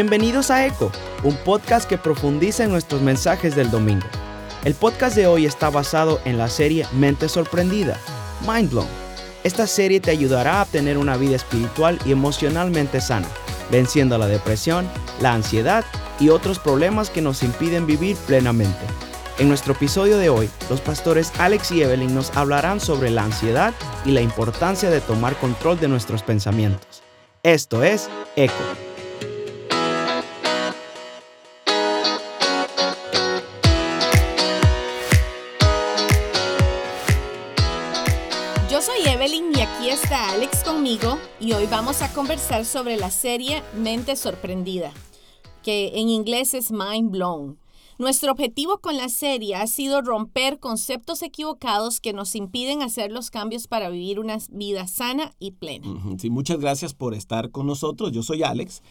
Bienvenidos a Eco, un podcast que profundiza en nuestros mensajes del domingo. El podcast de hoy está basado en la serie Mente Sorprendida, Mind Blown. Esta serie te ayudará a tener una vida espiritual y emocionalmente sana, venciendo la depresión, la ansiedad y otros problemas que nos impiden vivir plenamente. En nuestro episodio de hoy, los pastores Alex y Evelyn nos hablarán sobre la ansiedad y la importancia de tomar control de nuestros pensamientos. Esto es Eco. Y hoy vamos a conversar sobre la serie Mente Sorprendida, que en inglés es Mind Blown. Nuestro objetivo con la serie ha sido romper conceptos equivocados que nos impiden hacer los cambios para vivir una vida sana y plena. Sí, muchas gracias por estar con nosotros. Yo soy Alex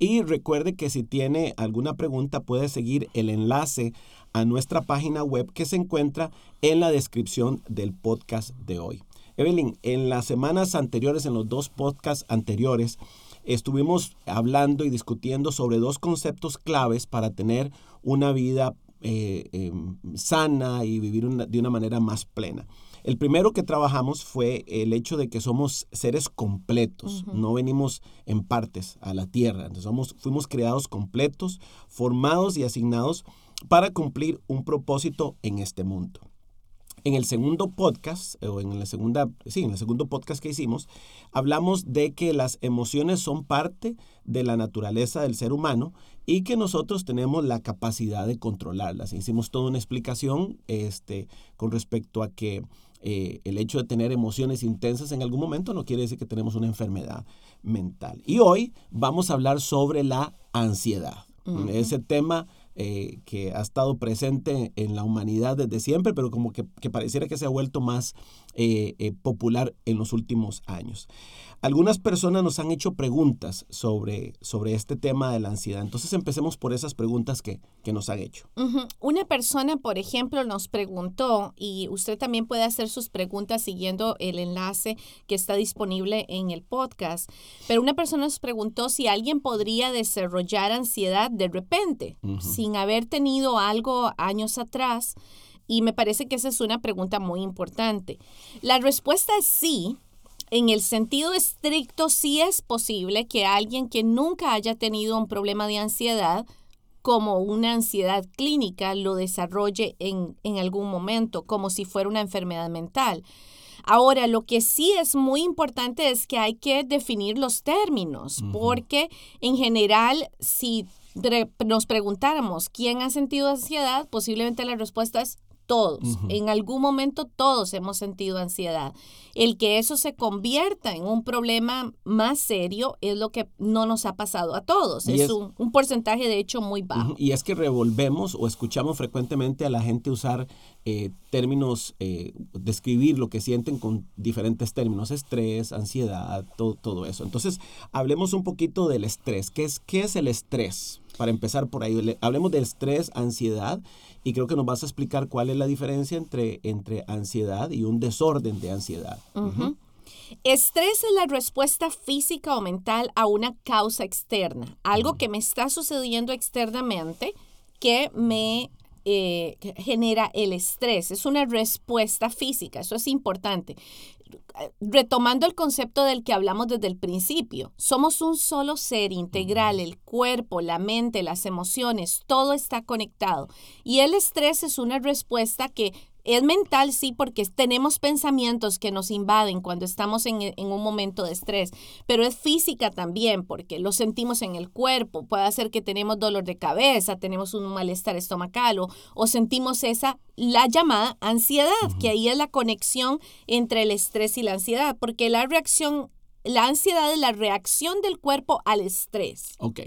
y recuerde que si tiene alguna pregunta puede seguir el enlace a nuestra página web que se encuentra en la descripción del podcast de hoy. Evelyn, en las semanas anteriores, en los dos podcasts anteriores, estuvimos hablando y discutiendo sobre dos conceptos claves para tener una vida eh, eh, sana y vivir una, de una manera más plena. El primero que trabajamos fue el hecho de que somos seres completos, no venimos en partes a la tierra, Entonces somos, fuimos creados completos, formados y asignados para cumplir un propósito en este mundo. En el segundo podcast, o en la segunda, sí, en el segundo podcast que hicimos, hablamos de que las emociones son parte de la naturaleza del ser humano y que nosotros tenemos la capacidad de controlarlas. Hicimos toda una explicación este, con respecto a que eh, el hecho de tener emociones intensas en algún momento no quiere decir que tenemos una enfermedad mental. Y hoy vamos a hablar sobre la ansiedad. Ese tema eh, que ha estado presente en la humanidad desde siempre, pero como que, pareciera que se ha vuelto más eh, eh, popular en los últimos años. Algunas personas nos han hecho preguntas sobre, sobre este tema de la ansiedad. Entonces empecemos por esas preguntas que, que nos han hecho. Una persona, por ejemplo, nos preguntó, y usted también puede hacer sus preguntas siguiendo el enlace que está disponible en el podcast, pero una persona nos preguntó si alguien podría desarrollar ansiedad de repente, sin haber tenido algo años atrás. Y me parece que esa es una pregunta muy importante. La respuesta es sí, en el sentido estricto, sí es posible que alguien que nunca haya tenido un problema de ansiedad, como una ansiedad clínica, lo desarrolle en, algún momento, como si fuera una enfermedad mental. Ahora, lo que sí es muy importante es que hay que definir los términos, porque en general, si nos preguntáramos quién ha sentido ansiedad, posiblemente la respuesta es todos. En algún momento todos hemos sentido ansiedad. El que eso se convierta en un problema más serio es lo que no nos ha pasado a todos. Es, un, porcentaje de hecho muy bajo. Y es que revolvemos o escuchamos frecuentemente a la gente usar eh, términos, eh, describir lo que sienten con diferentes términos, estrés, ansiedad, todo, todo eso. Entonces, hablemos un poquito del estrés. ¿Qué es, qué es el estrés? Para empezar por ahí, hablemos del estrés, ansiedad y creo que nos vas a explicar cuál es la diferencia entre, entre ansiedad y un desorden de ansiedad. Estrés es la respuesta física o mental a una causa externa, algo que me está sucediendo externamente que me eh, genera el estrés. Es una respuesta física, eso es importante retomando el concepto del que hablamos desde el principio, somos un solo ser integral, el cuerpo, la mente, las emociones, todo está conectado. Y el estrés es una respuesta que es mental, sí, porque tenemos pensamientos que nos invaden cuando estamos en, un momento de estrés, pero es física también, porque lo sentimos en el cuerpo. Puede ser que tenemos dolor de cabeza, tenemos un malestar estomacal o, sentimos esa, la llamada ansiedad, que ahí es la conexión entre el estrés y la ansiedad, porque la reacción, la ansiedad es la reacción del cuerpo al estrés. Ok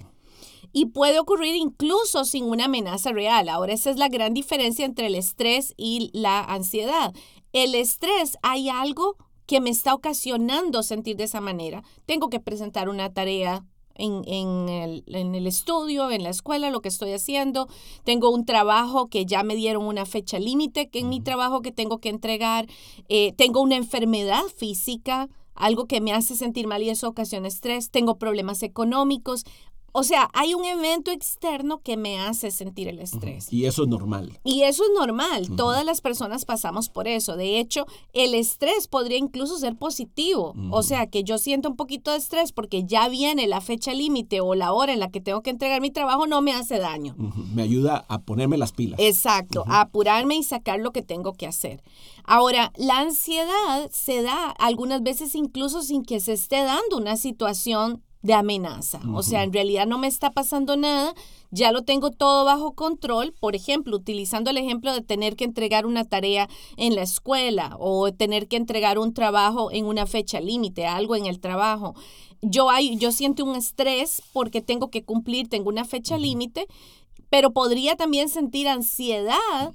y puede ocurrir incluso sin una amenaza real. Ahora, esa es la gran diferencia entre el estrés y la ansiedad. El estrés, hay algo que me está ocasionando sentir de esa manera. Tengo que presentar una tarea en, el, estudio, en la escuela, lo que estoy haciendo. Tengo un trabajo que ya me dieron una fecha límite en mi trabajo que tengo que entregar. Eh, tengo una enfermedad física, algo que me hace sentir mal y eso ocasiona estrés. Tengo problemas económicos o sea, hay un evento externo que me hace sentir el estrés. Y eso es normal. Y eso es normal. Todas las personas pasamos por eso. De hecho, el estrés podría incluso ser positivo. O sea, que yo siento un poquito de estrés porque ya viene la fecha límite o la hora en la que tengo que entregar mi trabajo, no me hace daño. Me ayuda a ponerme las pilas. Exacto, a apurarme y sacar lo que tengo que hacer. Ahora, la ansiedad se da algunas veces incluso sin que se esté dando una situación de amenaza. O sea, en realidad no me está pasando nada, ya lo tengo todo bajo control. Por ejemplo, utilizando el ejemplo de tener que entregar una tarea en la escuela o tener que entregar un trabajo en una fecha límite, algo en el trabajo. Yo, hay, yo siento un estrés porque tengo que cumplir, tengo una fecha límite, pero podría también sentir ansiedad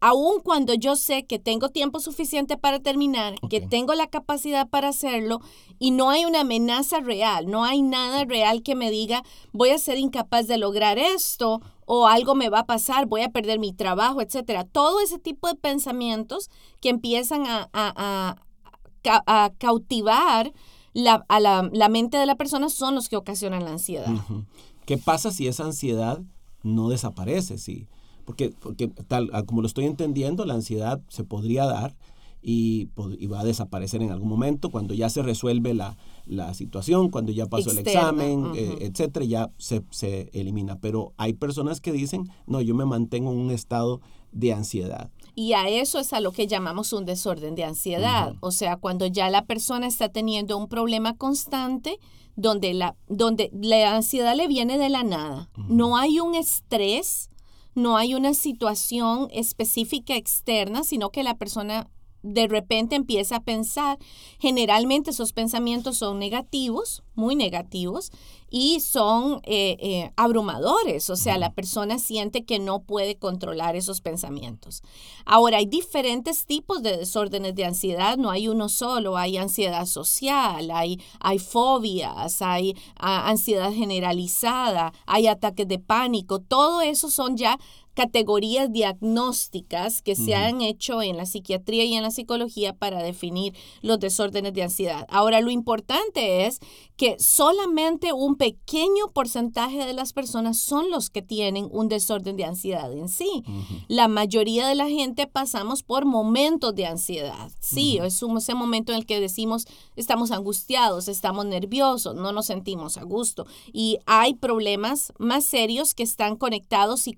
aun cuando yo sé que tengo tiempo suficiente para terminar, que tengo la capacidad para hacerlo y no hay una amenaza real, no hay nada real que me diga voy a ser incapaz de lograr esto o algo me va a pasar, voy a perder mi trabajo, etcétera. Todo ese tipo de pensamientos que empiezan a, a, cautivar la, a la, mente de la persona son los que ocasionan la ansiedad. ¿Qué pasa si esa ansiedad no desaparece? Si, porque, porque tal como lo estoy entendiendo, la ansiedad se podría dar y, va a desaparecer en algún momento cuando ya se resuelve la, situación, cuando ya pasó el examen, eh, etcétera, ya se, se, elimina. Pero hay personas que dicen, no, yo me mantengo en un estado de ansiedad. Y a eso es a lo que llamamos un desorden de ansiedad. O sea, cuando ya la persona está teniendo un problema constante donde la, donde la ansiedad le viene de la nada. No hay un estrés no hay una situación específica externa, sino que la persona de repente empieza a pensar, generalmente esos pensamientos son negativos, muy negativos, y son eh, eh, abrumadores, o sea, la persona siente que no puede controlar esos pensamientos. Ahora, hay diferentes tipos de desórdenes de ansiedad, no hay uno solo, hay ansiedad social, hay, hay fobias, hay ah, ansiedad generalizada, hay ataques de pánico, todo eso son ya categorías diagnósticas que se han hecho en la psiquiatría y en la psicología para definir los desórdenes de ansiedad. Ahora, lo importante es que solamente un pequeño porcentaje de las personas son los que tienen un desorden de ansiedad en sí. La mayoría de la gente pasamos por momentos de ansiedad. Sí, es ese momento en el que decimos estamos angustiados, estamos nerviosos, no nos sentimos a gusto. Y hay problemas más serios que están conectados y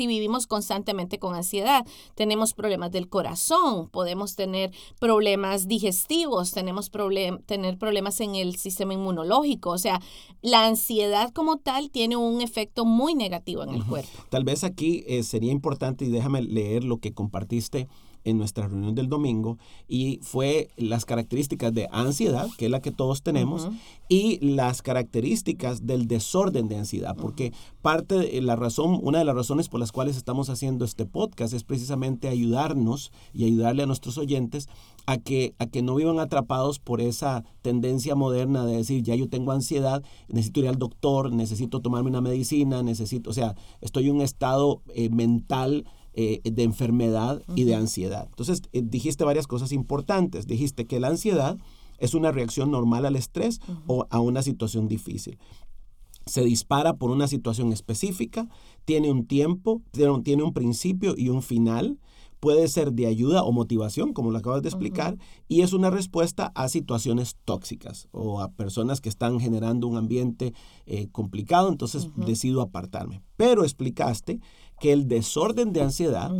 si vivimos constantemente con ansiedad. Tenemos problemas del corazón, podemos tener problemas digestivos, tenemos problem tener problemas en el sistema inmunológico. O sea, la ansiedad como tal tiene un efecto muy negativo en el cuerpo. Tal vez aquí eh, sería importante, y déjame leer lo que compartiste en nuestra reunión del domingo y fue las características de ansiedad, que es la que todos tenemos, y las características del desorden de ansiedad, porque parte de la razón, una de las razones por las cuales estamos haciendo este podcast es precisamente ayudarnos y ayudarle a nuestros oyentes a que, a que no vivan atrapados por esa tendencia moderna de decir, ya yo tengo ansiedad, necesito ir al doctor, necesito tomarme una medicina, necesito, o sea, estoy en un estado eh, mental eh, de enfermedad y de ansiedad. Entonces, eh, dijiste varias cosas importantes. Dijiste que la ansiedad es una reacción normal al estrés o a una situación difícil. Se dispara por una situación específica, tiene un tiempo, tiene un principio y un final puede ser de ayuda o motivación, como lo acabas de explicar, y es una respuesta a situaciones tóxicas o a personas que están generando un ambiente eh, complicado, entonces decido apartarme. Pero explicaste que el desorden de ansiedad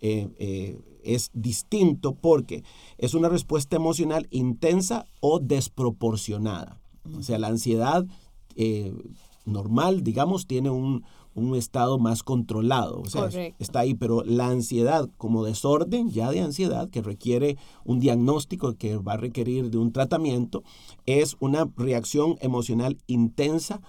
eh, eh, es distinto porque es una respuesta emocional intensa o desproporcionada. O sea, la ansiedad normal, digamos, tiene un, un estado más controlado. O sea, está ahí, pero la ansiedad como desorden ya de ansiedad que requiere un diagnóstico que va a requerir de un tratamiento es una reacción emocional intensa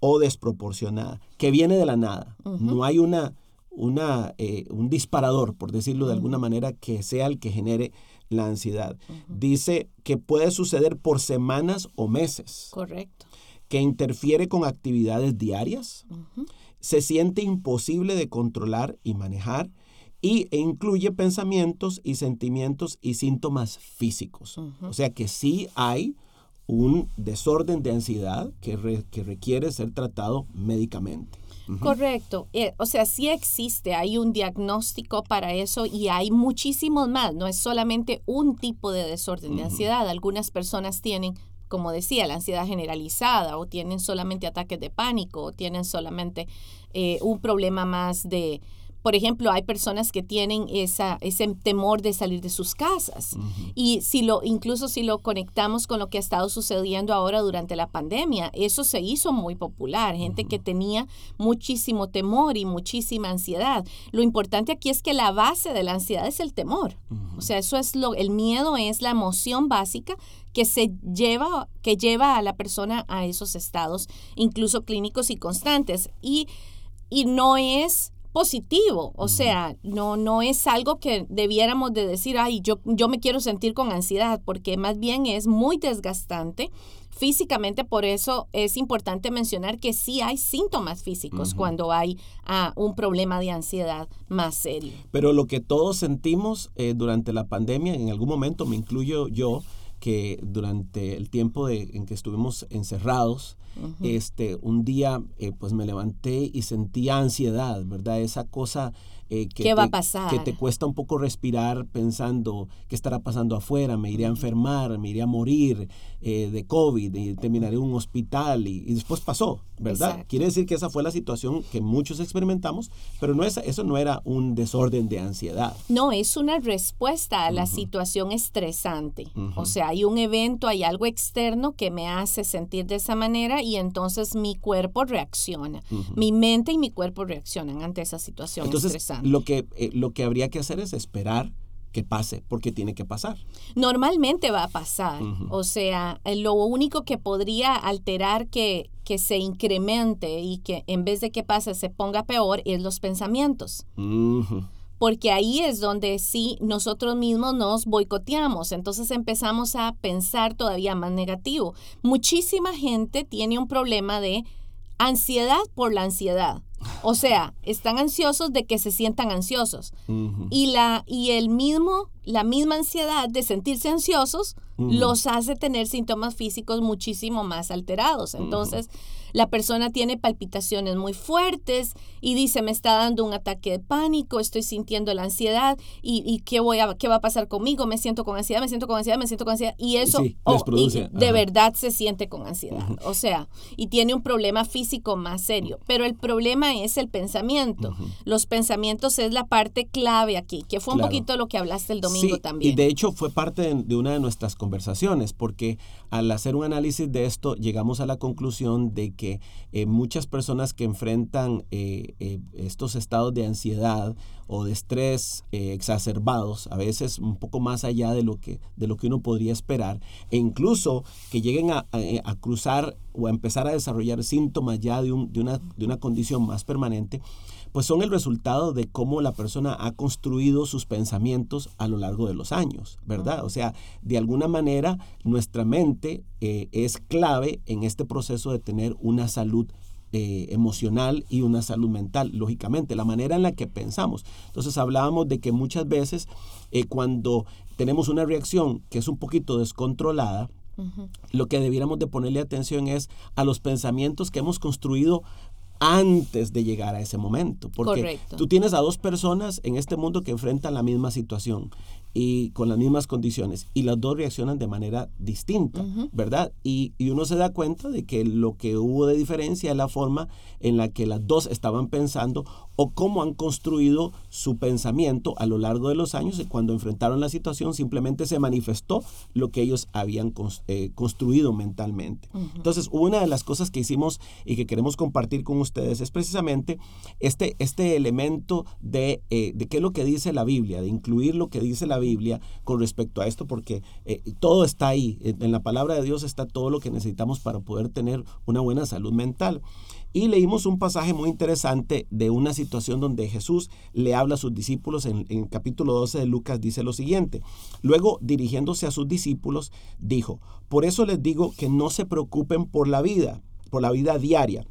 o desproporcionada que viene de la nada. No hay una, una, eh, un disparador, por decirlo de alguna manera, que sea el que genere la ansiedad. Dice que puede suceder por semanas o meses. Correcto. Que interfiere con actividades diarias se siente imposible de controlar y manejar y, e incluye pensamientos y sentimientos y síntomas físicos. O sea que sí hay un desorden de ansiedad que, que requiere ser tratado médicamente. Correcto. Eh, o sea, sí existe, hay un diagnóstico para eso y hay muchísimos más. No es solamente un tipo de desorden de ansiedad. Algunas personas tienen, como decía, la ansiedad generalizada o tienen solamente ataques de pánico o tienen solamente eh, un problema más de por ejemplo, hay personas que tienen esa, ese temor de salir de sus casas. Y si lo, incluso si lo conectamos con lo que ha estado sucediendo ahora durante la pandemia, eso se hizo muy popular. Gente que tenía muchísimo temor y muchísima ansiedad. Lo importante aquí es que la base de la ansiedad es el temor. O sea, eso es lo, el miedo es la emoción básica que se lleva, que lleva a la persona a esos estados, incluso clínicos y constantes. Y, y no es positivo, o sea, no, no es algo que debiéramos de decir, ay, yo, yo me quiero sentir con ansiedad, porque más bien es muy desgastante físicamente, por eso es importante mencionar que sí hay síntomas físicos cuando hay ah, un problema de ansiedad más serio. Pero lo que todos sentimos eh, durante la pandemia, en algún momento me incluyo yo, que durante el tiempo en que estuvimos encerrados, este, un día eh, pues me levanté y sentía ansiedad, ¿verdad? Esa cosa eh, que, ¿Qué va a pasar? que te cuesta un poco respirar pensando qué estará pasando afuera, me iré a enfermar, me iré a morir eh, de COVID y terminaré en un hospital y, después pasó, ¿verdad? Quiere decir que esa fue la situación que muchos experimentamos, pero no es, eso no era un desorden de ansiedad. No, es una respuesta a la situación estresante. O sea, hay un evento, hay algo externo que me hace sentir de esa manera y entonces mi cuerpo reacciona. Mi mente y mi cuerpo reaccionan ante esa situación estresante. Lo que, eh, lo que habría que hacer es esperar que pase, porque tiene que pasar. Normalmente va a pasar. O sea, eh, lo único que podría alterar que, que se incremente y que en vez de que pase se ponga peor es los pensamientos. Porque ahí es donde sí nosotros mismos nos boicoteamos, entonces empezamos a pensar todavía más negativo. Muchísima gente tiene un problema de ansiedad por la ansiedad. O sea, están ansiosos de que se sientan ansiosos. Y la y el mismo la misma ansiedad de sentirse ansiosos los hace tener síntomas físicos muchísimo más alterados. Entonces, la persona tiene palpitaciones muy fuertes y dice, me está dando un ataque de pánico, estoy sintiendo la ansiedad y, ¿qué, voy a, qué va a pasar conmigo? Me siento con ansiedad, me siento con ansiedad, me siento con ansiedad. Y eso oh, de verdad se siente con ansiedad. O sea, y tiene un problema físico más serio. Pero el problema es el pensamiento. Los pensamientos es la parte clave aquí, que fue un poquito lo que hablaste el domingo también. Y de hecho fue parte de, una de nuestras conversaciones, porque al hacer un análisis de esto llegamos a la conclusión de que eh, muchas personas que enfrentan eh, eh, estos estados de ansiedad o de estrés exacerbados, a veces un poco más allá de lo que, de lo que uno podría esperar, e incluso que lleguen a, a cruzar o a empezar a desarrollar síntomas ya de, un, de, una, de una condición más permanente, pues son el resultado de cómo la persona ha construido sus pensamientos a lo largo de los años, ¿verdad? O sea, de alguna manera nuestra mente eh, es clave en este proceso de tener una salud eh, emocional y una salud mental, lógicamente, la manera en la que pensamos. Entonces hablábamos de que muchas veces eh, cuando tenemos una reacción que es un poquito descontrolada, lo que debiéramos de ponerle atención es a los pensamientos que hemos construido antes de llegar a ese momento. Porque tú tienes a dos personas en este mundo que enfrentan la misma situación y con las mismas condiciones y las dos reaccionan de manera distinta, ¿verdad? Y, y, uno se da cuenta de que lo que hubo de diferencia es la forma en la que las dos estaban pensando o cómo han construido su pensamiento a lo largo de los años y cuando enfrentaron la situación simplemente se manifestó lo que ellos habían eh, construido mentalmente. Entonces, una de las cosas que hicimos y que queremos compartir con ustedes es precisamente este, este elemento de, eh, de qué es lo que dice la Biblia, de incluir lo que dice la Biblia con respecto a esto, porque eh, todo está ahí, en la palabra de Dios está todo lo que necesitamos para poder tener una buena salud mental. Y leímos un pasaje muy interesante de una situación donde Jesús le habla a sus discípulos en, el capítulo 12 de Lucas, dice lo siguiente. Luego, dirigiéndose a sus discípulos, dijo, por eso les digo que no se preocupen por la vida, por la vida diaria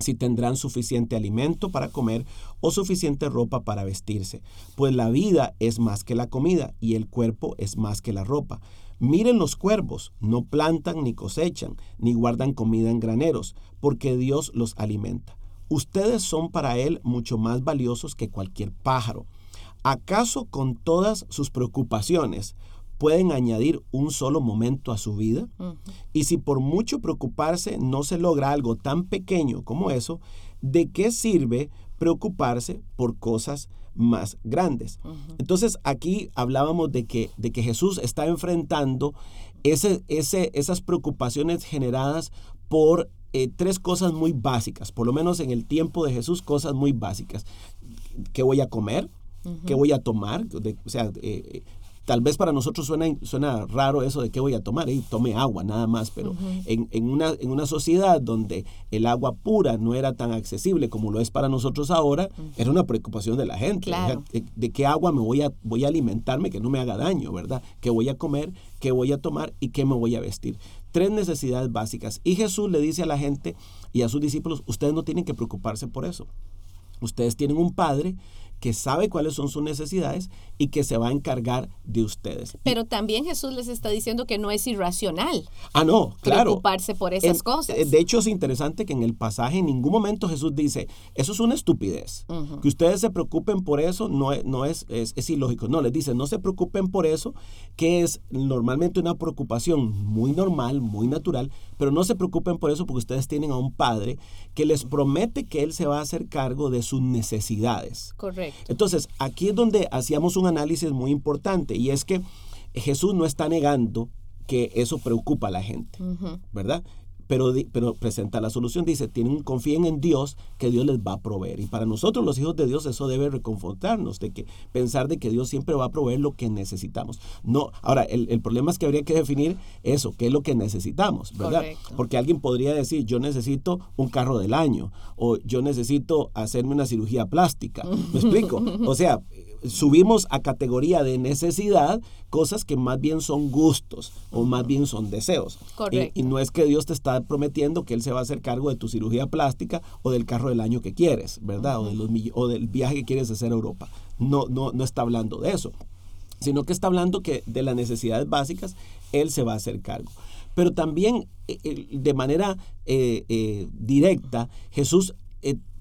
si tendrán suficiente alimento para comer o suficiente ropa para vestirse, pues la vida es más que la comida y el cuerpo es más que la ropa. Miren los cuervos, no plantan ni cosechan, ni guardan comida en graneros, porque Dios los alimenta. Ustedes son para Él mucho más valiosos que cualquier pájaro. ¿Acaso con todas sus preocupaciones pueden añadir un solo momento a su vida? Y si por mucho preocuparse no se logra algo tan pequeño como eso, ¿de qué sirve preocuparse por cosas más grandes? Entonces aquí hablábamos de que, de que Jesús está enfrentando ese, ese, esas preocupaciones generadas por eh, tres cosas muy básicas, por lo menos en el tiempo de Jesús, cosas muy básicas. ¿Qué voy a comer? ¿Qué voy a tomar? o sea, eh, tal vez para nosotros suena, suena raro eso de qué voy a tomar, y tome agua nada más, pero en, en, una, en una sociedad donde el agua pura no era tan accesible como lo es para nosotros ahora, era una preocupación de la gente. de, qué agua me voy a, voy a alimentarme que no me haga daño, ¿verdad? ¿Qué voy a comer? ¿Qué voy a tomar? ¿Y qué me voy a vestir? Tres necesidades básicas. Y Jesús le dice a la gente y a sus discípulos, ustedes no tienen que preocuparse por eso. Ustedes tienen un Padre que sabe cuáles son sus necesidades y que se va a encargar de ustedes. Pero también Jesús les está diciendo que no es irracional. Ah, no, claro. Preocuparse por esas cosas. Eh, de hecho, es interesante que en el pasaje en ningún momento Jesús dice, eso es una estupidez. Que ustedes se preocupen por eso no, es, no es, es, ilógico. No, les dice, no se preocupen por eso, que es normalmente una preocupación muy normal, muy natural, pero no se preocupen por eso porque ustedes tienen a un padre que les promete que él se va a hacer cargo de sus necesidades. Correcto. Entonces, aquí es donde hacíamos un análisis muy importante y es que Jesús no está negando que eso preocupa a la gente, ¿verdad? Pero, pero presenta la solución. Dice, tienen, confíen en Dios que Dios les va a proveer. Y para nosotros los hijos de Dios eso debe reconfortarnos, de que pensar de que Dios siempre va a proveer lo que necesitamos. No, ahora, el, problema es que habría que definir eso, qué es lo que necesitamos, ¿verdad? Porque alguien podría decir, yo necesito un carro del año o yo necesito hacerme una cirugía plástica. ¿Me explico? O sea, subimos a categoría de necesidad cosas que más bien son gustos o más bien son deseos. Y, no es que Dios te está prometiendo que Él se va a hacer cargo de tu cirugía plástica o del carro del año que quieres, ¿verdad? o, de los, o del viaje que quieres hacer a Europa. No, no, no está hablando de eso, sino que está hablando que de las necesidades básicas Él se va a hacer cargo. Pero también eh, eh, de manera eh, directa, Jesús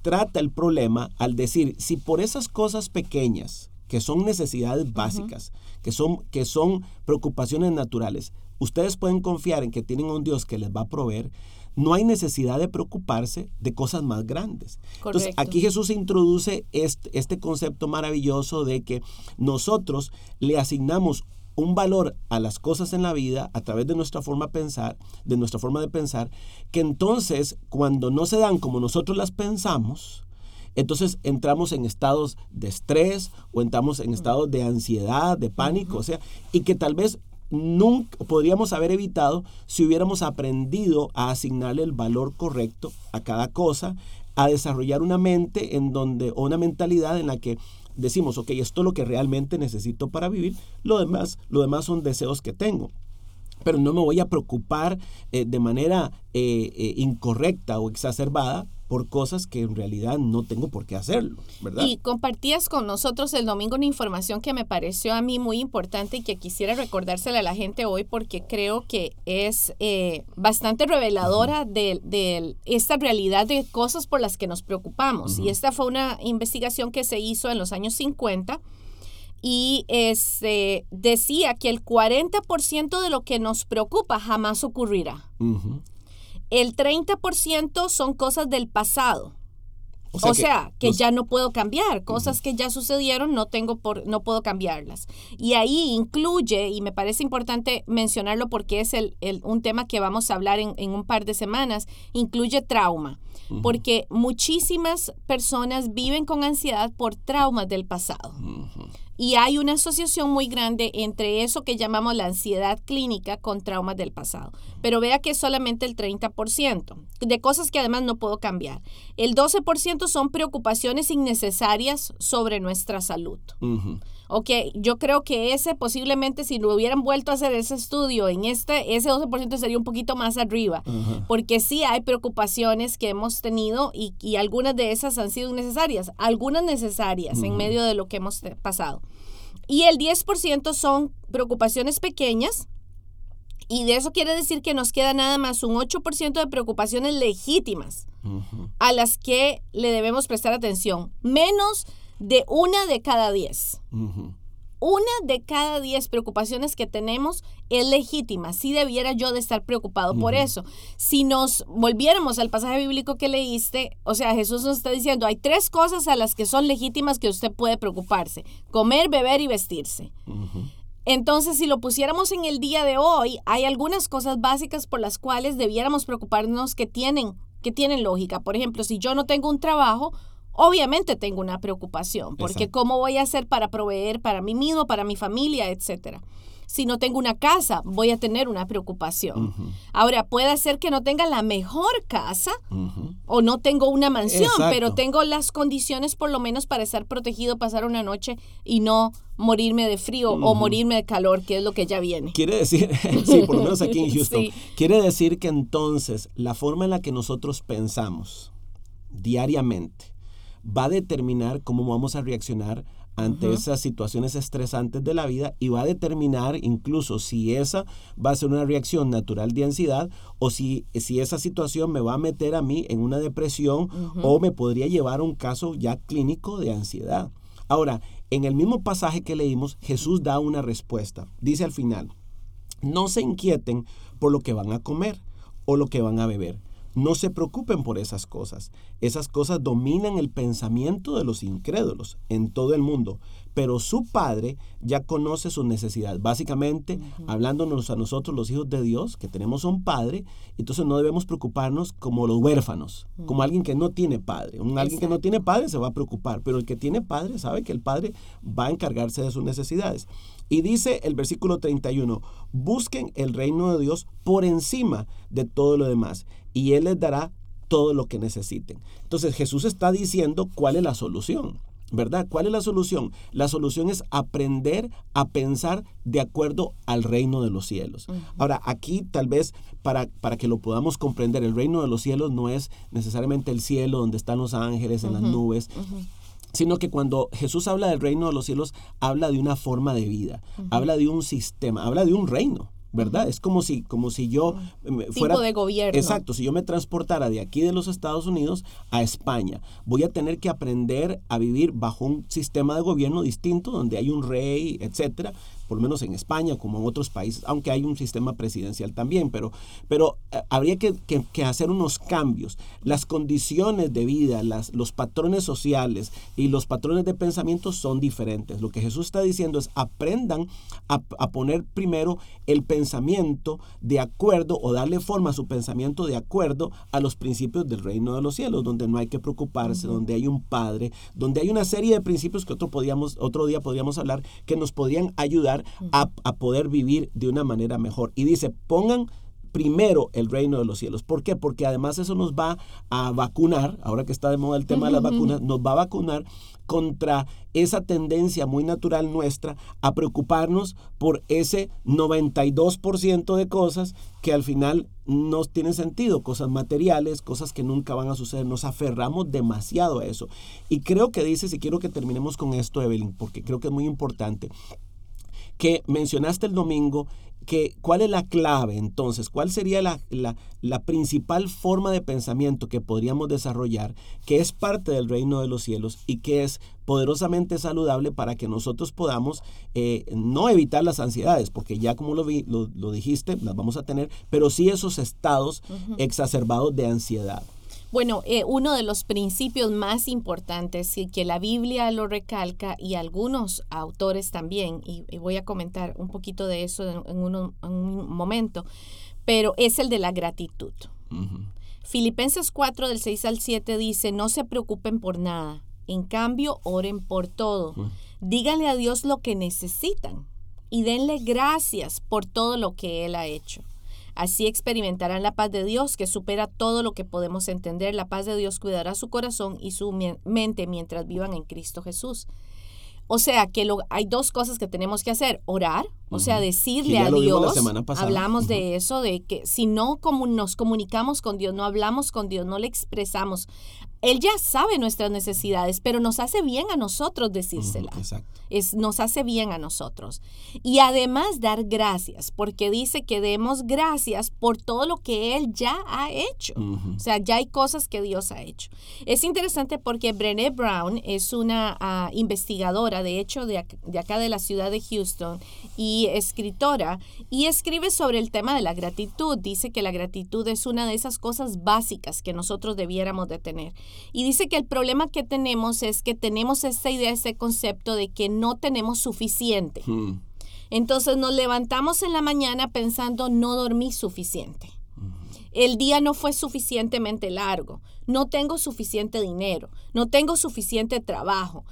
trata el problema al decir, si por esas cosas pequeñas, que son necesidades básicas, que, son, que son preocupaciones naturales, ustedes pueden confiar en que tienen un Dios que les va a proveer, no hay necesidad de preocuparse de cosas más grandes. Entonces, aquí Jesús introduce este, este concepto maravilloso de que nosotros le asignamos un valor a las cosas en la vida a través de nuestra forma de pensar, de nuestra forma de pensar, que entonces cuando no se dan como nosotros las pensamos, entonces entramos en estados de estrés o entramos en estados de ansiedad, de pánico, o sea, y que tal vez nunca podríamos haber evitado si hubiéramos aprendido a asignarle el valor correcto a cada cosa, a desarrollar una mente en donde o una mentalidad en la que decimos, ok, esto es lo que realmente necesito para vivir, lo demás, lo demás son deseos que tengo pero no me voy a preocupar eh, de manera eh, eh, incorrecta o exacerbada por cosas que en realidad no tengo por qué hacerlo, ¿verdad? Y compartías con nosotros el domingo una información que me pareció a mí muy importante y que quisiera recordársela a la gente hoy porque creo que es eh, bastante reveladora de, esta realidad de cosas por las que nos preocupamos. Y esta fue una investigación que se hizo en los años 50 y este, decía que el 40% de lo que nos preocupa jamás ocurrirá. El 30% son cosas del pasado. O sea, que, ya no puedo cambiar, cosas que ya sucedieron no tengo por no puedo cambiarlas. Y ahí incluye y me parece importante mencionarlo porque es el, un tema que vamos a hablar en, un par de semanas, incluye trauma, porque muchísimas personas viven con ansiedad por traumas del pasado. Y hay una asociación muy grande entre eso que llamamos la ansiedad clínica con traumas del pasado. Pero vea que es solamente el 30% de cosas que además no puedo cambiar. El 12% son preocupaciones innecesarias sobre nuestra salud. Ok, yo creo que ese posiblemente si lo hubieran vuelto a hacer ese estudio en este, ese 12% sería un poquito más arriba, porque sí hay preocupaciones que hemos tenido y, y, algunas de esas han sido necesarias, algunas necesarias en medio de lo que hemos pasado. Y el 10% son preocupaciones pequeñas y de eso quiere decir que nos queda nada más un 8% de preocupaciones legítimas a las que le debemos prestar atención, menos de una de cada 10. Una de cada 10 preocupaciones que tenemos es legítima. Sí debiera yo de estar preocupado por eso. Si nos volviéramos al pasaje bíblico que leíste, o sea, Jesús nos está diciendo, hay tres cosas a las que son legítimas que usted puede preocuparse. Comer, beber y vestirse. Entonces, si lo pusiéramos en el día de hoy, hay algunas cosas básicas por las cuales debiéramos preocuparnos que tienen, que tienen lógica. Por ejemplo, si yo no tengo un trabajo, obviamente tengo una preocupación, porque ¿cómo voy a hacer para proveer para mí mismo, para mi familia, etcétera? si no tengo una casa, voy a tener una preocupación. Ahora, puede ser que no tenga la mejor casa o no tengo una mansión, pero tengo las condiciones por lo menos para estar protegido, pasar una noche y no morirme de frío o morirme de calor, que es lo que ya viene. Quiere decir, sí, por lo menos aquí en Houston, quiere decir que entonces la forma en la que nosotros pensamos diariamente va a determinar cómo vamos a reaccionar ante esas situaciones estresantes de la vida y va a determinar incluso si esa va a ser una reacción natural de ansiedad o si, si esa situación me va a meter a mí en una depresión o me podría llevar a un caso ya clínico de ansiedad. Ahora, en el mismo pasaje que leímos, Jesús da una respuesta. Dice al final, no se inquieten por lo que van a comer o lo que van a beber no se preocupen por esas cosas. Esas cosas dominan el pensamiento de los incrédulos en todo el mundo, pero su Padre ya conoce sus necesidades. Básicamente, hablándonos a nosotros los hijos de Dios, que tenemos un Padre, entonces no debemos preocuparnos como los huérfanos, como alguien que no tiene Padre. Un alguien que no tiene Padre se va a preocupar, pero el que tiene Padre sabe que el Padre va a encargarse de sus necesidades. Y dice el versículo 31, busquen el reino de Dios por encima de todo lo demás y Él les dará todo lo que necesiten. Entonces Jesús está diciendo cuál es la solución. ¿Verdad? ¿Cuál es la solución? La solución es aprender a pensar de acuerdo al reino de los cielos. Ahora, aquí tal vez para, para, que lo podamos comprender, el reino de los cielos no es necesariamente el cielo donde están los ángeles en las nubes, sino que cuando Jesús habla del reino de los cielos, habla de una forma de vida, habla de un sistema, habla de un reino. ¿Verdad? Es como si, como si yo fuera... Tipo de gobierno. Exacto, si yo me transportara de aquí de los Estados Unidos a España, voy a tener que aprender a vivir bajo un sistema de gobierno distinto, donde hay un rey, etcétera, por lo menos en España como en otros países, aunque hay un sistema presidencial también, pero, pero eh, habría que, hacer unos cambios. Las condiciones de vida, las, los patrones sociales y los patrones de pensamiento son diferentes. Lo que Jesús está diciendo es aprendan a, poner primero el pensamiento de acuerdo o darle forma a su pensamiento de acuerdo a los principios del reino de los cielos, donde no hay que preocuparse, donde hay un Padre, donde hay una serie de principios que otro, podíamos, otro día podríamos hablar que nos podrían ayudar a, poder vivir de una manera mejor. Y dice, pongan primero el reino de los cielos. ¿Por qué? Porque además eso nos va a vacunar, ahora que está de moda el tema de las vacunas, nos va a vacunar contra esa tendencia muy natural nuestra a preocuparnos por ese 92% de cosas que al final no tienen sentido, cosas materiales, cosas que nunca van a suceder. Nos aferramos demasiado a eso. Y creo que dice, si quiero que terminemos con esto, Evelyn, porque creo que es muy importante, que mencionaste el domingo, que, ¿cuál es la clave entonces? ¿Cuál sería la, la, principal forma de pensamiento que podríamos desarrollar, que es parte del reino de los cielos y que es poderosamente saludable para que nosotros podamos eh, no evitar las ansiedades, porque ya como lo, lo, dijiste, las vamos a tener, pero sí esos estados exacerbados de ansiedad? Bueno, eh, uno de los principios más importantes y que la Biblia lo recalca y algunos autores también, y, voy a comentar un poquito de eso en, un momento, pero es el de la gratitud. Filipenses 4 del 6 al 7 dice, no se preocupen por nada, en cambio oren por todo. Díganle a Dios lo que necesitan y denle gracias por todo lo que Él ha hecho. Así experimentarán la paz de Dios que supera todo lo que podemos entender. La paz de Dios cuidará su corazón y su mente mientras vivan en Cristo Jesús. O sea, que lo, hay dos cosas que tenemos que hacer. Orar, o sea, decirle a Dios. Hablamos de eso, de que si no como nos comunicamos con Dios, no hablamos con Dios, no le expresamos, Él ya sabe nuestras necesidades, pero nos hace bien a nosotros decírselas Exacto. es, nos hace bien a nosotros. Y además dar gracias, porque dice que demos gracias por todo lo que Él ya ha hecho. O sea, ya hay cosas que Dios ha hecho. Es interesante porque Brené Brown es una ah, investigadora, de hecho, de, de acá de la ciudad de Houston y escritora, y escribe sobre el tema de la gratitud. Dice que la gratitud es una de esas cosas básicas que nosotros debiéramos de tener. Y dice que el problema que tenemos es que tenemos esta idea, ese concepto de que no tenemos suficiente. Mm, Entonces nos levantamos en la mañana pensando no dormí suficiente. El día no fue suficientemente largo. No tengo suficiente dinero. No tengo suficiente trabajo.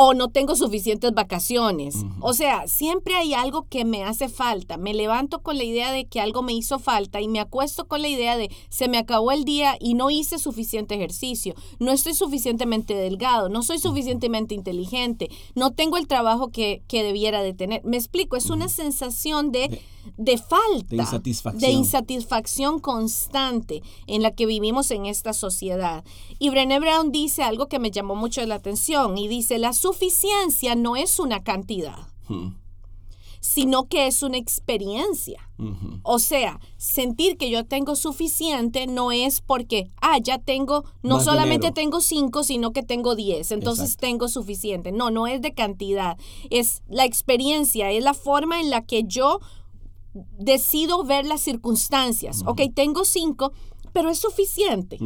O no tengo suficientes vacaciones. O sea, siempre hay algo que me hace falta. Me levanto con la idea de que algo me hizo falta y me acuesto con la idea de se me acabó el día y no hice suficiente ejercicio. No estoy suficientemente delgado. No soy suficientemente inteligente. No tengo el trabajo que, que debiera de tener. Me explico, es una sensación de, De- falta. de insatisfacción. de insatisfacción constante en la que vivimos en esta sociedad. Y Brené Brown dice algo que me llamó mucho la atención y dice, la suficiencia no es una cantidad, mm, sino que es una experiencia. O sea, sentir que yo tengo suficiente no es porque, ah, ya tengo, no Más solamente dinero. tengo cinco, sino que tengo diez, entonces Exacto. tengo suficiente. No, no es de cantidad, es la experiencia, es la forma en la que yo decido ver las circunstancias. Ok, tengo cinco, pero es suficiente.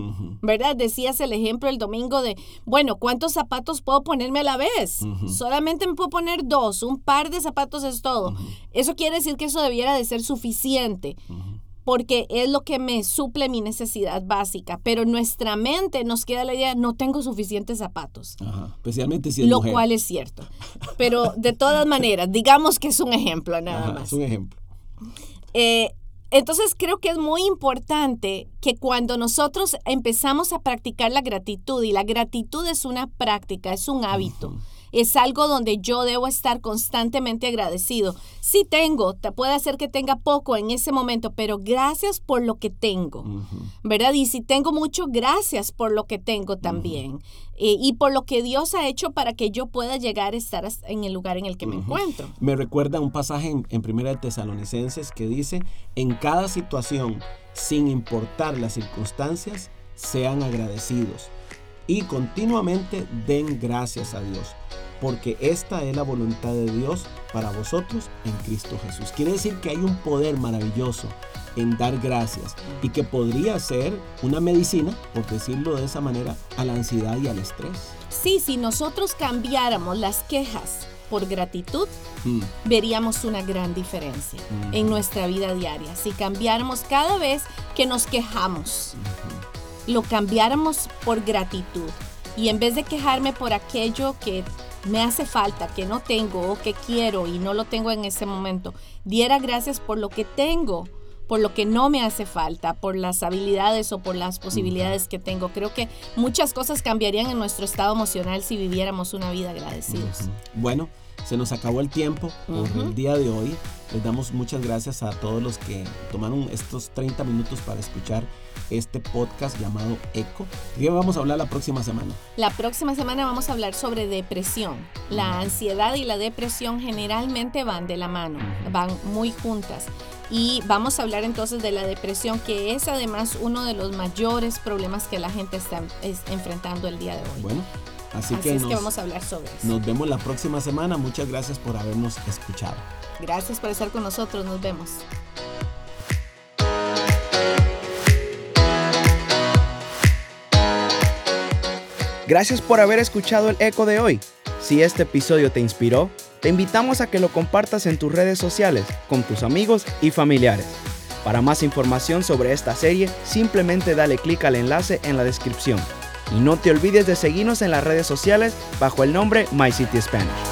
¿Verdad? Decías el ejemplo el domingo de, bueno, ¿cuántos zapatos puedo ponerme a la vez? Solamente me puedo poner dos, un par de zapatos es todo. Eso quiere decir que eso debiera de ser suficiente. Porque es lo que me suple mi necesidad básica. Pero nuestra mente nos queda la idea, no tengo suficientes zapatos. Ajá. Especialmente si es Lo mujer. cual es cierto. Pero de todas maneras, digamos que es un ejemplo nada Ajá, más. Es un ejemplo. Eh, entonces creo que es muy importante que cuando nosotros empezamos a practicar la gratitud, y la gratitud es una práctica, es un hábito, es algo donde yo debo estar constantemente agradecido. Si tengo, te puede hacer que tenga poco en ese momento, pero gracias por lo que tengo. ¿verdad? Y si tengo mucho, gracias por lo que tengo también. Eh, y por lo que Dios ha hecho para que yo pueda llegar a estar en el lugar en el que me encuentro. Me recuerda un pasaje en, en Primera de Tesalonicenses que dice, en cada situación, sin importar las circunstancias, sean agradecidos y continuamente den gracias a Dios, porque esta es la voluntad de Dios para vosotros en Cristo Jesús. Quiere decir que hay un poder maravilloso en dar gracias y que podría ser una medicina, por decirlo de esa manera, a la ansiedad y al estrés. Sí, si nosotros cambiáramos las quejas por gratitud, Mm, veríamos una gran diferencia en nuestra vida diaria. Si cambiáramos cada vez que nos quejamos, lo cambiáramos por gratitud. Y en vez de quejarme por aquello que me hace falta, que no tengo o que quiero y no lo tengo en ese momento, diera gracias por lo que tengo, por lo que no me hace falta, por las habilidades o por las posibilidades que tengo. Creo que muchas cosas cambiarían en nuestro estado emocional si viviéramos una vida agradecidos. Bueno, se nos acabó el tiempo por el día de hoy. Les damos muchas gracias a todos los que tomaron estos 30 minutos para escuchar este podcast llamado Eco. ¿De qué vamos a hablar la próxima semana? La próxima semana vamos a hablar sobre depresión. La ansiedad y la depresión generalmente van de la mano, van muy juntas. Y vamos a hablar entonces de la depresión, que es además uno de los mayores problemas que la gente está es- enfrentando el día de hoy. Bueno, así, Así que, es nos, que vamos a hablar sobre eso. nos vemos la próxima semana. Muchas gracias por habernos escuchado. Gracias por estar con nosotros, nos vemos. Gracias por haber escuchado el eco de hoy. Si este episodio te inspiró, te invitamos a que lo compartas en tus redes sociales con tus amigos y familiares. Para más información sobre esta serie, simplemente dale clic al enlace en la descripción. Y no te olvides de seguirnos en las redes sociales bajo el nombre My City Spanish.